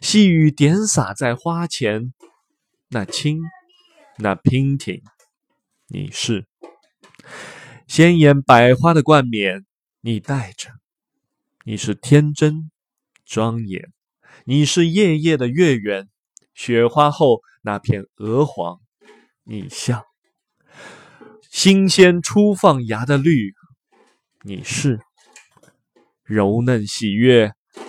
细雨点洒在花前，那轻，那娉婷，你是。鲜艳百花的冠冕，你戴着；你是天真庄严，你是夜夜的月圆，雪花后那片鹅黄，你像新鲜初放芽的绿，你是。柔嫩喜悦。